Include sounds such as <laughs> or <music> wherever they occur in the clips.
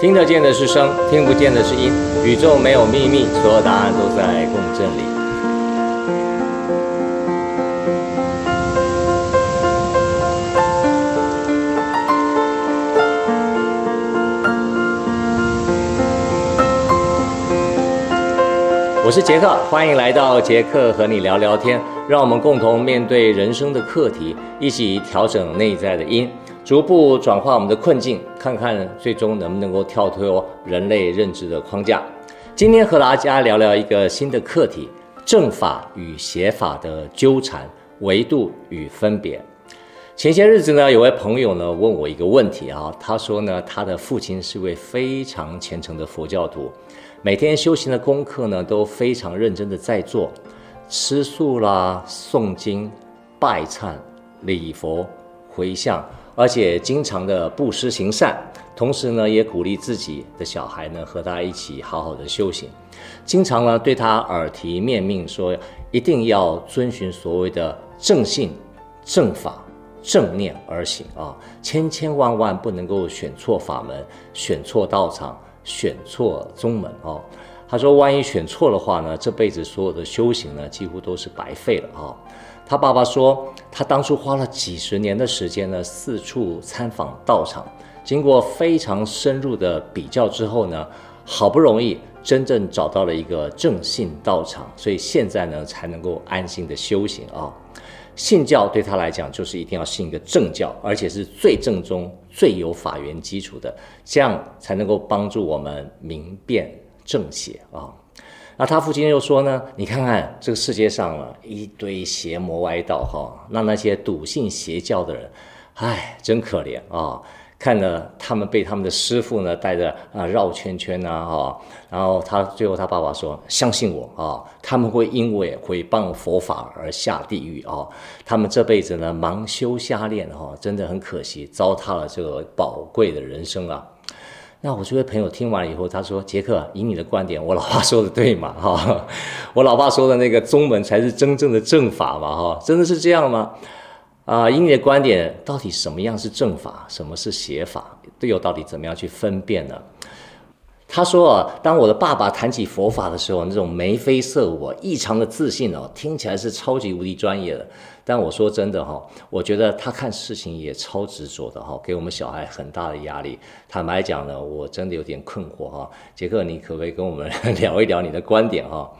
听得见的是声，听不见的是音。宇宙没有秘密，所有答案都在共振里。我是杰克，欢迎来到杰克和你聊聊天，让我们共同面对人生的课题，一起调整内在的音。逐步转化我们的困境，看看最终能不能够跳脱人类认知的框架。今天和大家聊聊一个新的课题：正法与邪法的纠缠、维度与分别。前些日子呢，有位朋友呢问我一个问题啊，他说呢，他的父亲是位非常虔诚的佛教徒，每天修行的功课呢都非常认真的在做，吃素啦、诵经、拜忏、礼佛、回向。而且经常的布施行善，同时呢，也鼓励自己的小孩呢和他一起好好的修行，经常呢对他耳提面命说，一定要遵循所谓的正信、正法、正念而行啊，千千万万不能够选错法门、选错道场、选错宗门哦。他说，万一选错的话呢，这辈子所有的修行呢，几乎都是白费了啊。他爸爸说，他当初花了几十年的时间呢，四处参访道场，经过非常深入的比较之后呢，好不容易真正找到了一个正信道场，所以现在呢，才能够安心的修行啊。信教对他来讲，就是一定要信一个正教，而且是最正宗、最有法源基础的，这样才能够帮助我们明辨正邪啊。那他父亲又说呢，你看看这个世界上啊，一堆邪魔歪道哈，那那些笃信邪教的人，唉，真可怜啊！看着他们被他们的师父呢带着啊绕圈圈呐哈，然后他最后他爸爸说，相信我啊，他们会因为毁谤佛法而下地狱啊，他们这辈子呢盲修瞎练哈，真的很可惜，糟蹋了这个宝贵的人生啊。那我这位朋友听完以后，他说：“杰克，以你的观点，我老爸说的对嘛？哈，我老爸说的那个宗门才是真正的正法嘛？哈，真的是这样吗？啊，以你的观点，到底什么样是正法，什么是邪法？队友到底怎么样去分辨呢？”他说啊，当我的爸爸谈起佛法的时候，那种眉飞色舞、异常的自信哦，听起来是超级无敌专业的。但我说真的哈，我觉得他看事情也超执着的哈，给我们小孩很大的压力。坦白讲呢，我真的有点困惑哈。杰克，你可不可以跟我们 <laughs> 聊一聊你的观点哈？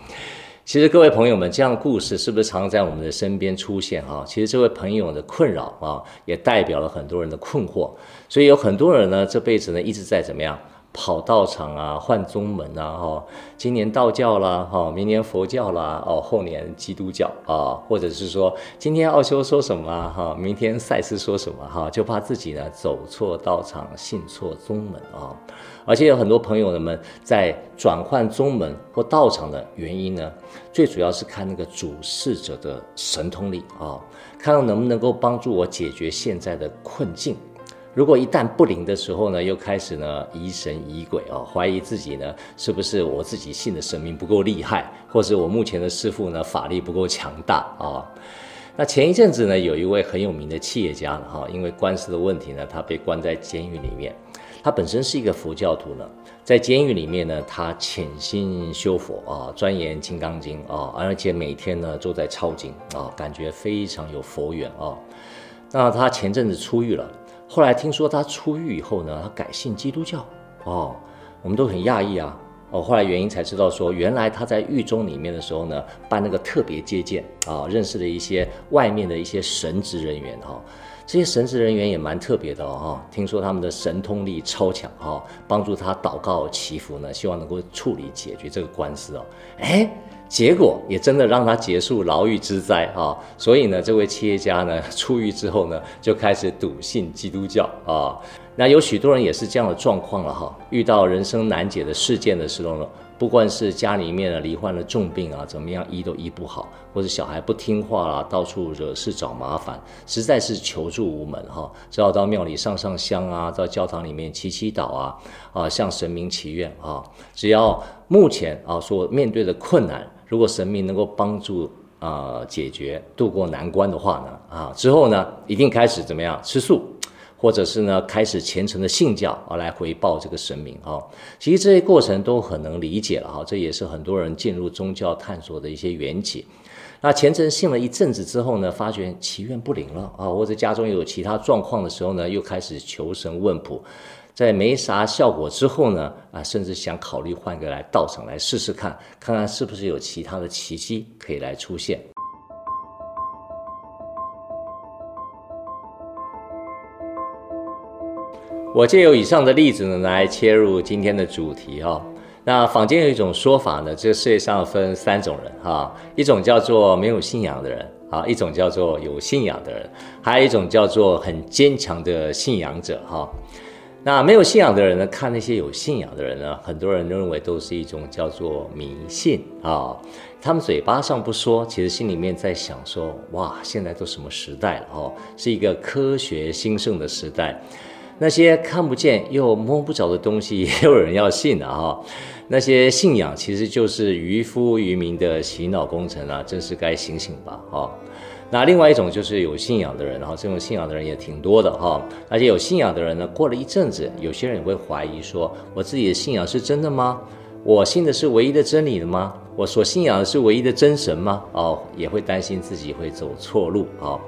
其实各位朋友们，这样的故事是不是常常在我们的身边出现哈？其实这位朋友的困扰啊，也代表了很多人的困惑。所以有很多人呢，这辈子呢一直在怎么样？跑道场啊，换宗门啊，哈，今年道教啦，哈，明年佛教啦，哦，后年基督教啊，或者是说今天奥修说什么哈，明天赛斯说什么哈，就怕自己呢走错道场，信错宗门啊，而且有很多朋友们在转换宗门或道场的原因呢，最主要是看那个主事者的神通力啊，看看能不能够帮助我解决现在的困境。如果一旦不灵的时候呢，又开始呢疑神疑鬼啊，怀疑自己呢是不是我自己信的神明不够厉害，或是我目前的师父呢法力不够强大啊？那前一阵子呢，有一位很有名的企业家，哈，因为官司的问题呢，他被关在监狱里面。他本身是一个佛教徒呢，在监狱里面呢，他潜心修佛啊，钻研《金刚经》啊，而且每天呢都在抄经啊，感觉非常有佛缘啊。那他前阵子出狱了。后来听说他出狱以后呢，他改信基督教，哦，我们都很讶异啊，哦，后来原因才知道说，原来他在狱中里面的时候呢，办那个特别接见啊，认识了一些外面的一些神职人员哈，这些神职人员也蛮特别的哦，听说他们的神通力超强哈，帮助他祷告祈福呢，希望能够处理解决这个官司哦，哎。结果也真的让他结束牢狱之灾啊！所以呢，这位企业家呢 <laughs> 出狱之后呢，就开始笃信基督教啊。那有许多人也是这样的状况了哈。遇到人生难解的事件的时候呢，不管是家里面呢罹患了重病啊，怎么样医都医不好，或者小孩不听话啦，到处惹事找麻烦，实在是求助无门哈。只好到庙里上上香啊，到教堂里面祈祈祷啊，啊向神明祈愿啊。只要目前啊所面对的困难。如果神明能够帮助啊、解决渡过难关的话呢啊之后呢一定开始怎么样吃素，或者是呢开始虔诚的信教啊，来回报这个神明哈。其实这些过程都很能理解了哈，这也是很多人进入宗教探索的一些缘起。那虔诚信了一阵子之后呢，发觉祈愿不灵了啊，或者家中有其他状况的时候呢，又开始求神问卜。在没啥效果之后呢，啊，甚至想考虑换个来道场来试试看，看看是不是有其他的奇迹可以来出现。我借由以上的例子呢，来切入今天的主题哈。那坊间有一种说法呢，这个世界上分三种人哈，一种叫做没有信仰的人啊，一种叫做有信仰的人，还有一种叫做很坚强的信仰者哈。那没有信仰的人呢，看那些有信仰的人呢，很多人认为都是一种叫做迷信啊。他们嘴巴上不说，其实心里面在想说：哇，现在都什么时代了哦，是一个科学兴盛的时代。那些看不见又摸不着的东西，也有人要信的哈。那些信仰其实就是愚夫愚民的洗脑工程啊，真是该醒醒吧哈。那另外一种就是有信仰的人，然后这种信仰的人也挺多的哈。而且有信仰的人呢，过了一阵子，有些人也会怀疑说：我自己的信仰是真的吗？我信的是唯一的真理的吗？我所信仰的是唯一的真神吗？哦，也会担心自己会走错路啊。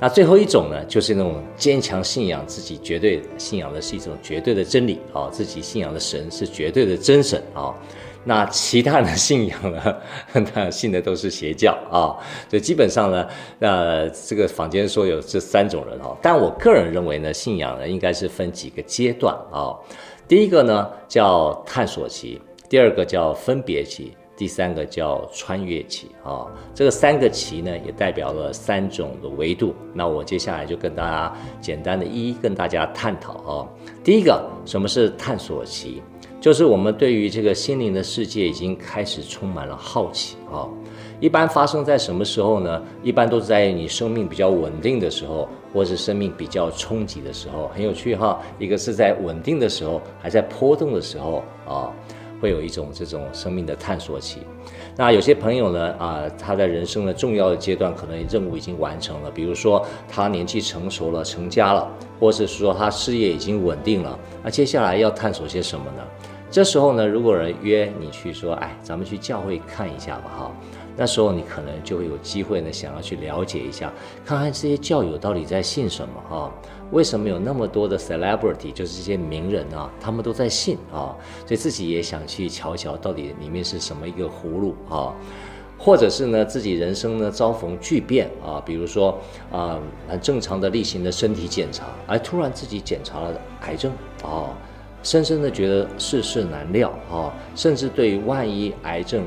那最后一种呢，就是那种坚强信仰自己绝对信仰的是一种绝对的真理啊，自己信仰的神是绝对的真神啊。那其他的信仰呢？<laughs> 他信的都是邪教啊，所以基本上呢，呃，这个坊间说有这三种人哦，但我个人认为呢，信仰呢应该是分几个阶段啊。第一个呢叫探索期，第二个叫分别期，第三个叫穿越期啊。这个三个期呢也代表了三种的维度。那我接下来就跟大家简单的一一跟大家探讨啊。第一个，什么是探索期？就是我们对于这个心灵的世界已经开始充满了好奇啊。一般发生在什么时候呢？一般都是在你生命比较稳定的时候，或是生命比较冲击的时候。很有趣哈，一个是在稳定的时候，还在波动的时候啊，会有一种这种生命的探索期。那有些朋友呢啊，他在人生的重要的阶段，可能任务已经完成了，比如说他年纪成熟了，成家了，或者是说他事业已经稳定了，那接下来要探索些什么呢？这时候呢，如果人约你去说，哎，咱们去教会看一下吧，哈，那时候你可能就会有机会呢，想要去了解一下，看看这些教友到底在信什么，哈，为什么有那么多的 celebrity，就是这些名人啊，他们都在信啊，所以自己也想去瞧瞧，到底里面是什么一个葫芦啊，或者是呢，自己人生呢遭逢巨变啊，比如说啊，很正常的例行的身体检查，而突然自己检查了癌症啊。深深的觉得世事难料啊，甚至对于万一癌症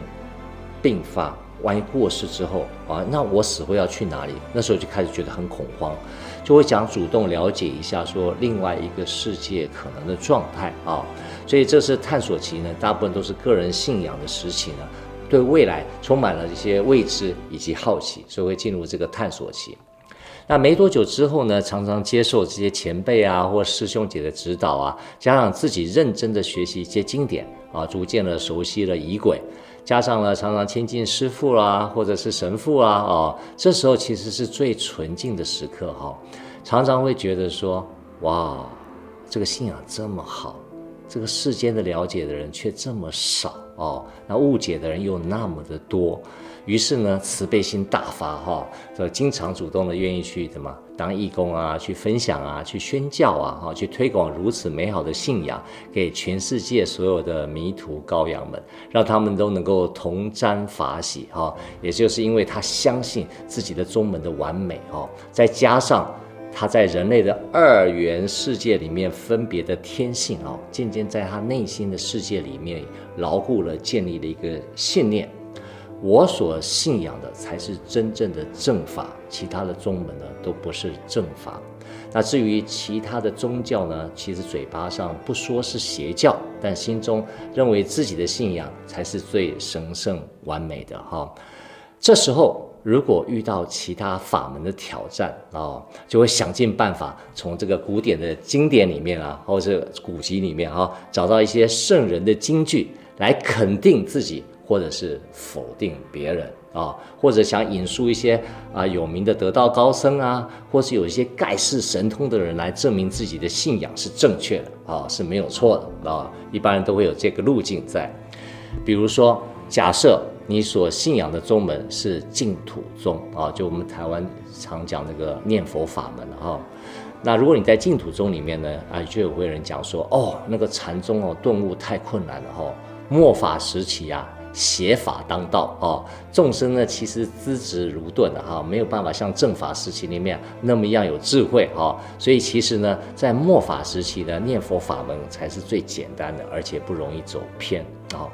病发，万一过世之后啊，那我死后要去哪里？那时候就开始觉得很恐慌，就会想主动了解一下说另外一个世界可能的状态啊。所以这是探索期呢，大部分都是个人信仰的时期呢，对未来充满了一些未知以及好奇，所以会进入这个探索期。那没多久之后呢，常常接受这些前辈啊或师兄姐的指导啊，加上自己认真的学习一些经典啊，逐渐的熟悉了仪轨，加上了常常亲近师父啦、啊、或者是神父啦、啊，哦，这时候其实是最纯净的时刻哈，常常会觉得说，哇，这个信仰这么好，这个世间的了解的人却这么少。哦，那误解的人又那么的多。于是呢，慈悲心大发哈，就经常主动的愿意去怎么当义工啊，去分享啊，去宣教啊，哈，去推广如此美好的信仰给全世界所有的迷途羔羊们，让他们都能够同沾法喜哈。也就是因为他相信自己的宗门的完美哈，再加上他在人类的二元世界里面分别的天性啊，渐渐在他内心的世界里面牢固了建立了一个信念。我所信仰的才是真正的正法，其他的宗门呢都不是正法。那至于其他的宗教呢，其实嘴巴上不说是邪教，但心中认为自己的信仰才是最神圣完美的哈。这时候如果遇到其他法门的挑战啊，就会想尽办法从这个古典的经典里面啊，或者古籍里面啊，找到一些圣人的金句来肯定自己。或者是否定别人啊，或者想引述一些啊有名的得道高僧啊，或是有一些盖世神通的人来证明自己的信仰是正确的啊，是没有错的啊。一般人都会有这个路径在。比如说，假设你所信仰的宗门是净土宗啊，就我们台湾常讲那个念佛法门啊。那如果你在净土宗里面呢，啊，就有会有人讲说，哦，那个禅宗哦，顿悟太困难了哈，末法时期啊。邪法当道啊，众生呢其实资质如钝的哈，没有办法像正法时期里面那么样有智慧哈，所以其实呢，在末法时期呢，念佛法门才是最简单的，而且不容易走偏啊。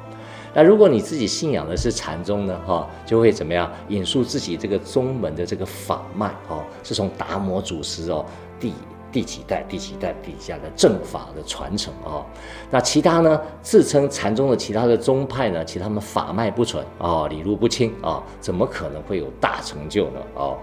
那如果你自己信仰的是禅宗呢哈，就会怎么样引述自己这个宗门的这个法脉哦，是从达摩祖师哦第。第几代、第几代底下的正法的传承啊？那其他呢？自称禅宗的其他的宗派呢？其他们法脉不纯啊，理路不清啊，怎么可能会有大成就呢？啊，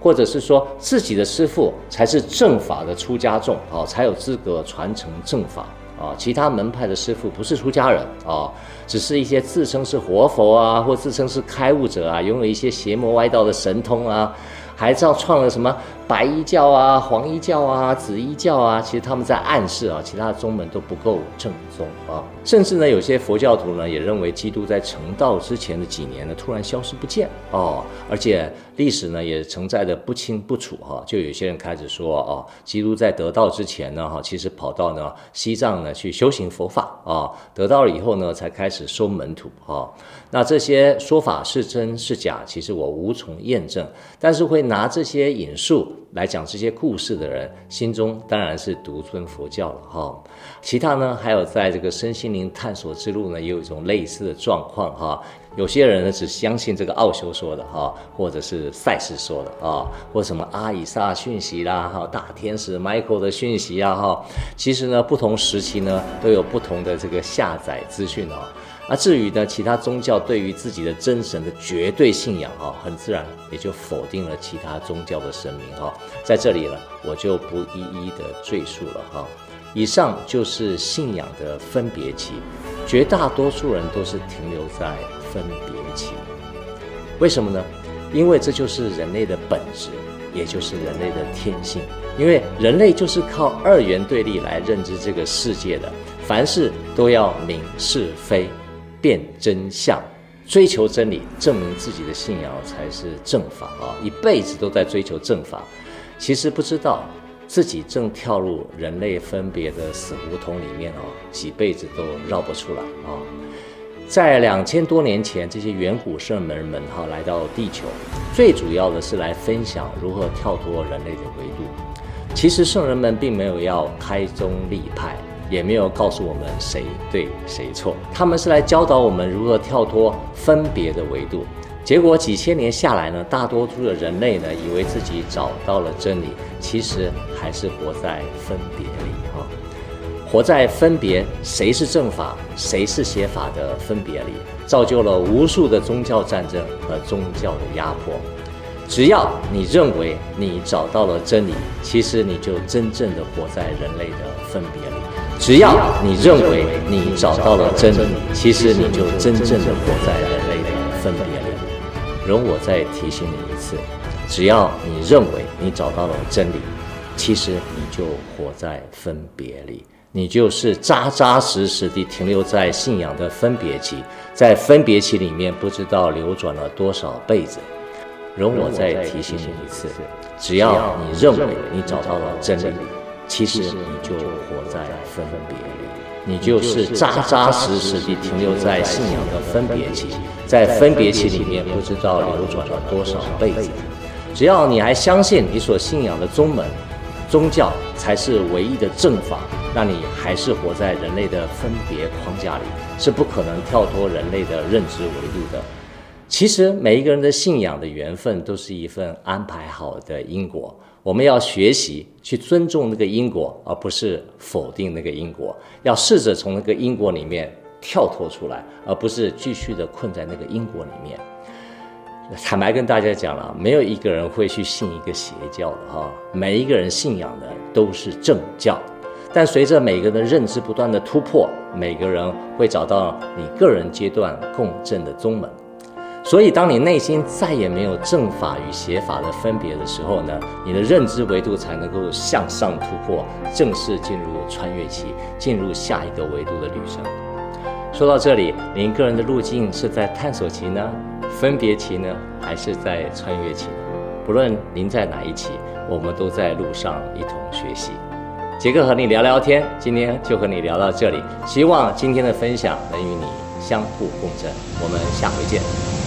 或者是说自己的师父才是正法的出家众啊，才有资格传承正法啊？其他门派的师傅不是出家人啊，只是一些自称是活佛啊，或自称是开悟者啊，拥有一些邪魔歪道的神通啊，还造创了什么？白衣教啊，黄衣教啊，紫衣教啊，其实他们在暗示啊，其他的宗门都不够正宗啊。甚至呢，有些佛教徒呢也认为，基督在成道之前的几年呢，突然消失不见哦，而且历史呢也承载的不清不楚哈。就有些人开始说哦，基督在得道之前呢，哈，其实跑到呢西藏呢去修行佛法啊，得道了以后呢，才开始收门徒啊。那这些说法是真是假，其实我无从验证，但是会拿这些引述。来讲这些故事的人，心中当然是独尊佛教了哈。其他呢，还有在这个身心灵探索之路呢，也有一种类似的状况哈。有些人呢，只相信这个奥修说的哈，或者是赛斯说的啊，或什么阿以撒讯息啦哈，大天使 Michael 的讯息啊哈。其实呢，不同时期呢，都有不同的这个下载资讯啊。那至于呢，其他宗教对于自己的真神的绝对信仰哈，很自然也就否定了其他宗教的神明哈。在这里呢，我就不一一的赘述了哈。以上就是信仰的分别期，绝大多数人都是停留在分别期。为什么呢？因为这就是人类的本质，也就是人类的天性。因为人类就是靠二元对立来认知这个世界的，凡事都要明是非。辨真相，追求真理，证明自己的信仰才是正法啊！一辈子都在追求正法，其实不知道自己正跳入人类分别的死胡同里面啊，几辈子都绕不出来啊！在两千多年前，这些远古圣人们哈来到地球，最主要的是来分享如何跳脱人类的维度。其实圣人们并没有要开宗立派。也没有告诉我们谁对谁错，他们是来教导我们如何跳脱分别的维度。结果几千年下来呢，大多数的人类呢，以为自己找到了真理，其实还是活在分别里啊，活在分别，谁是正法，谁是邪法的分别里，造就了无数的宗教战争和宗教的压迫。只要你认为你找到了真理，其实你就真正的活在人类的分别。只要你认为你找到了真理，其实你就真正的活在人类的分别里。容我再提醒你一次：只要你认为你找到了真理，其实你就活在分别里，你就是扎扎实实地停留在信仰的分别期，在分别期里面不知道流转了多少辈子。容我再提醒你一次：只要你认为你找到了真理。其实你就活在分别里，你就是扎扎实实地停留在信仰的分别期，在分别期里面不知道流转了多少辈子。只要你还相信你所信仰的宗门、宗教才是唯一的正法，那你还是活在人类的分别框架里，是不可能跳脱人类的认知维度的。其实每一个人的信仰的缘分都是一份安排好的因果。我们要学习去尊重那个因果，而不是否定那个因果。要试着从那个因果里面跳脱出来，而不是继续的困在那个因果里面。坦白跟大家讲了，没有一个人会去信一个邪教的哈。每一个人信仰的都是正教，但随着每个人的认知不断的突破，每个人会找到你个人阶段共振的宗门。所以，当你内心再也没有正法与邪法的分别的时候呢，你的认知维度才能够向上突破，正式进入穿越期，进入下一个维度的旅程。说到这里，您个人的路径是在探索期呢，分别期呢，还是在穿越期？不论您在哪一期，我们都在路上一同学习。杰克和你聊聊天，今天就和你聊到这里，希望今天的分享能与你相互共振。我们下回见。